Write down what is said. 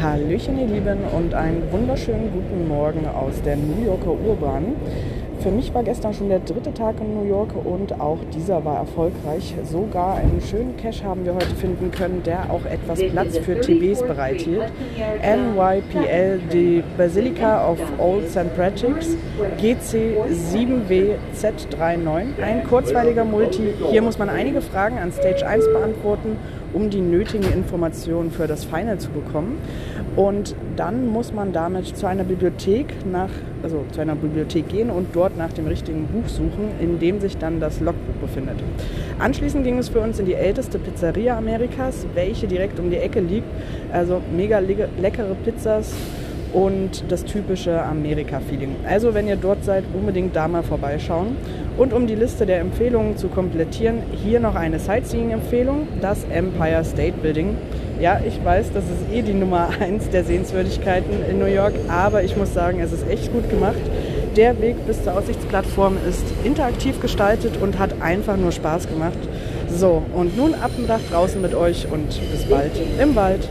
Hallöchen ihr Lieben und einen wunderschönen guten Morgen aus der New Yorker Urbahn. Für mich war gestern schon der dritte Tag in New York und auch dieser war erfolgreich. Sogar einen schönen Cache haben wir heute finden können, der auch etwas Platz für TVs bereithielt. NYPL, die Basilica of Old St. Patrick's, GC7WZ39. Ein kurzweiliger Multi. Hier muss man einige Fragen an Stage 1 beantworten um die nötigen Informationen für das Final zu bekommen. Und dann muss man damit zu einer Bibliothek nach, also zu einer Bibliothek gehen und dort nach dem richtigen Buch suchen, in dem sich dann das Logbuch befindet. Anschließend ging es für uns in die älteste Pizzeria Amerikas, welche direkt um die Ecke liegt. Also mega leckere Pizzas und das typische Amerika-Feeling. Also wenn ihr dort seid, unbedingt da mal vorbeischauen. Und um die Liste der Empfehlungen zu komplettieren, hier noch eine Sightseeing-Empfehlung, das Empire State Building. Ja, ich weiß, das ist eh die Nummer eins der Sehenswürdigkeiten in New York, aber ich muss sagen, es ist echt gut gemacht. Der Weg bis zur Aussichtsplattform ist interaktiv gestaltet und hat einfach nur Spaß gemacht. So, und nun ab dem Dach draußen mit euch und bis bald im Wald.